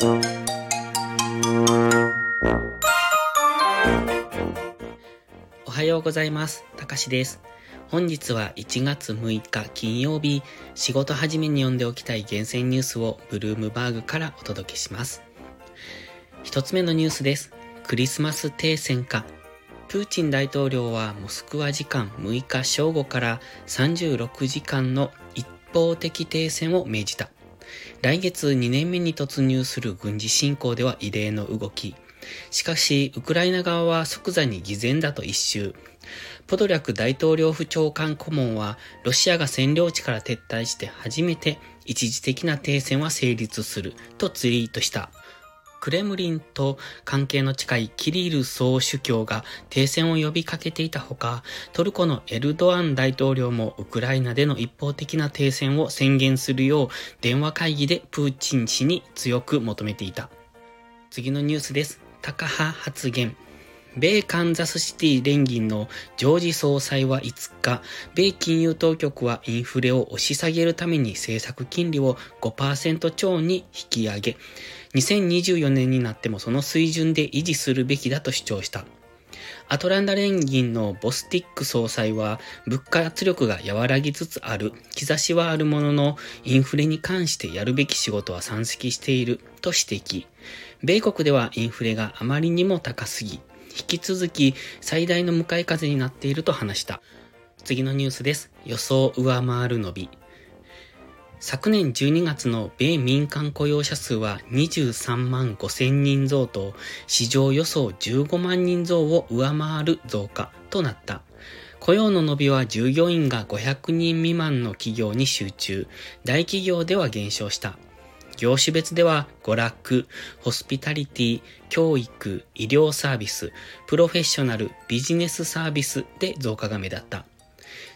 おはようございます。たかしです。本日は1月6日金曜日、仕事始めに読んでおきたい厳選ニュースをブルームバーグからお届けします。一つ目のニュースです。クリスマス停戦か。プーチン大統領はモスクワ時間6日正午から36時間の一方的停戦を命じた。来月2年目に突入する軍事侵攻では異例の動き。しかし、ウクライナ側は即座に偽善だと一周。ポドリャク大統領府長官顧問は、ロシアが占領地から撤退して初めて一時的な停戦は成立するとツイートした。クレムリンと関係の近いキリル総主教が停戦を呼びかけていたほか、トルコのエルドアン大統領もウクライナでの一方的な停戦を宣言するよう電話会議でプーチン氏に強く求めていた。次のニュースです。タカ派発言。米カンザスシティ連銀のジョージ総裁は5日、米金融当局はインフレを押し下げるために政策金利を5%超に引き上げ、2024年になってもその水準で維持するべきだと主張した。アトランダ連銀のボスティック総裁は物価圧力が和らぎつつある兆しはあるもののインフレに関してやるべき仕事は山積していると指摘。米国ではインフレがあまりにも高すぎ、引き続き最大の向かい風になっていると話した。次のニュースです。予想上回る伸び。昨年12月の米民間雇用者数は23万5千人増と市場予想15万人増を上回る増加となった。雇用の伸びは従業員が500人未満の企業に集中、大企業では減少した。業種別では娯楽、ホスピタリティ、教育、医療サービス、プロフェッショナル、ビジネスサービスで増加が目立った。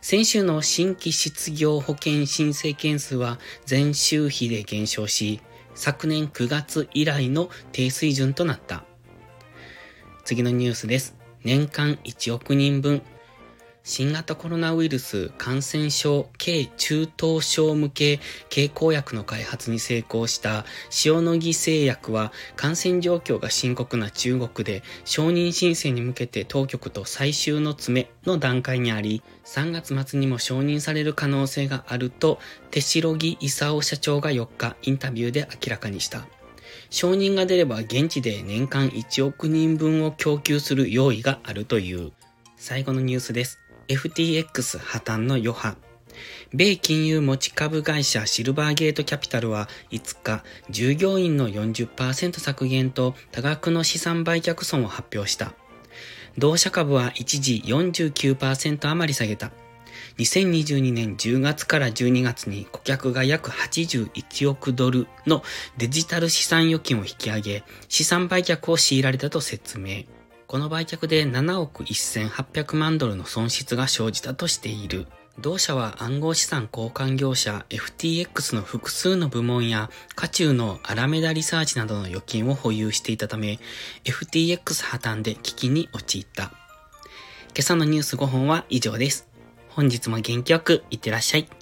先週の新規失業保険申請件数は前週比で減少し、昨年9月以来の低水準となった。次のニュースです。年間1億人分。新型コロナウイルス感染症軽中等症向け経口薬の開発に成功した塩野義製薬は感染状況が深刻な中国で承認申請に向けて当局と最終の詰めの段階にあり3月末にも承認される可能性があると手代木勲社長が4日インタビューで明らかにした。承認が出れば現地で年間1億人分を供給する用意があるという。最後のニュースです。FTX 破綻の余波。米金融持ち株会社シルバーゲートキャピタルは5日、従業員の40%削減と多額の資産売却損を発表した。同社株は一時49%余り下げた。2022年10月から12月に顧客が約81億ドルのデジタル資産預金を引き上げ、資産売却を強いられたと説明。この売却で7億1800万ドルの損失が生じたとしている。同社は暗号資産交換業者 FTX の複数の部門や渦中のアラメダリサーチなどの預金を保有していたため FTX 破綻で危機に陥った。今朝のニュース5本は以上です。本日も元気よくいってらっしゃい。